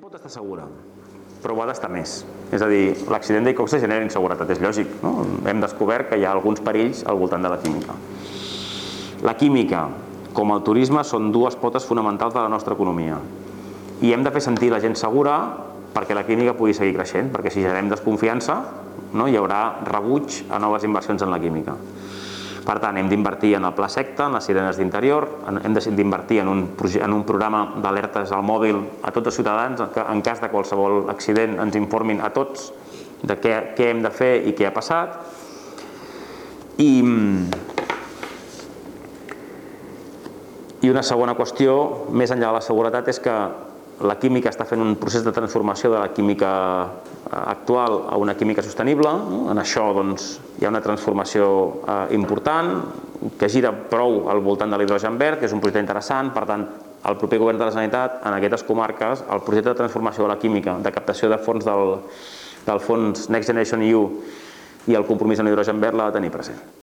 pot estar segura, però ho ha d'estar més. És a dir, l'accident d'Icoxa genera inseguretat, és lògic. No? Hem descobert que hi ha alguns perills al voltant de la química. La química, com el turisme, són dues potes fonamentals de la nostra economia. I hem de fer sentir la gent segura perquè la química pugui seguir creixent, perquè si generem desconfiança no, hi haurà rebuig a noves inversions en la química. Per tant, hem d'invertir en el pla secta, en les sirenes d'interior, hem d'invertir en, un, en un programa d'alertes al mòbil a tots els ciutadans que en cas de qualsevol accident ens informin a tots de què, què hem de fer i què ha passat. I, I una segona qüestió, més enllà de la seguretat, és que la química està fent un procés de transformació de la química eh, actual a una química sostenible. En això doncs, hi ha una transformació eh, important que gira prou al voltant de l'hidrogen verd, que és un projecte interessant. Per tant, el proper govern de la Generalitat, en aquestes comarques, el projecte de transformació de la química, de captació de fons del, del fons Next Generation EU i el compromís en l'hidrogen verd l'ha de tenir present.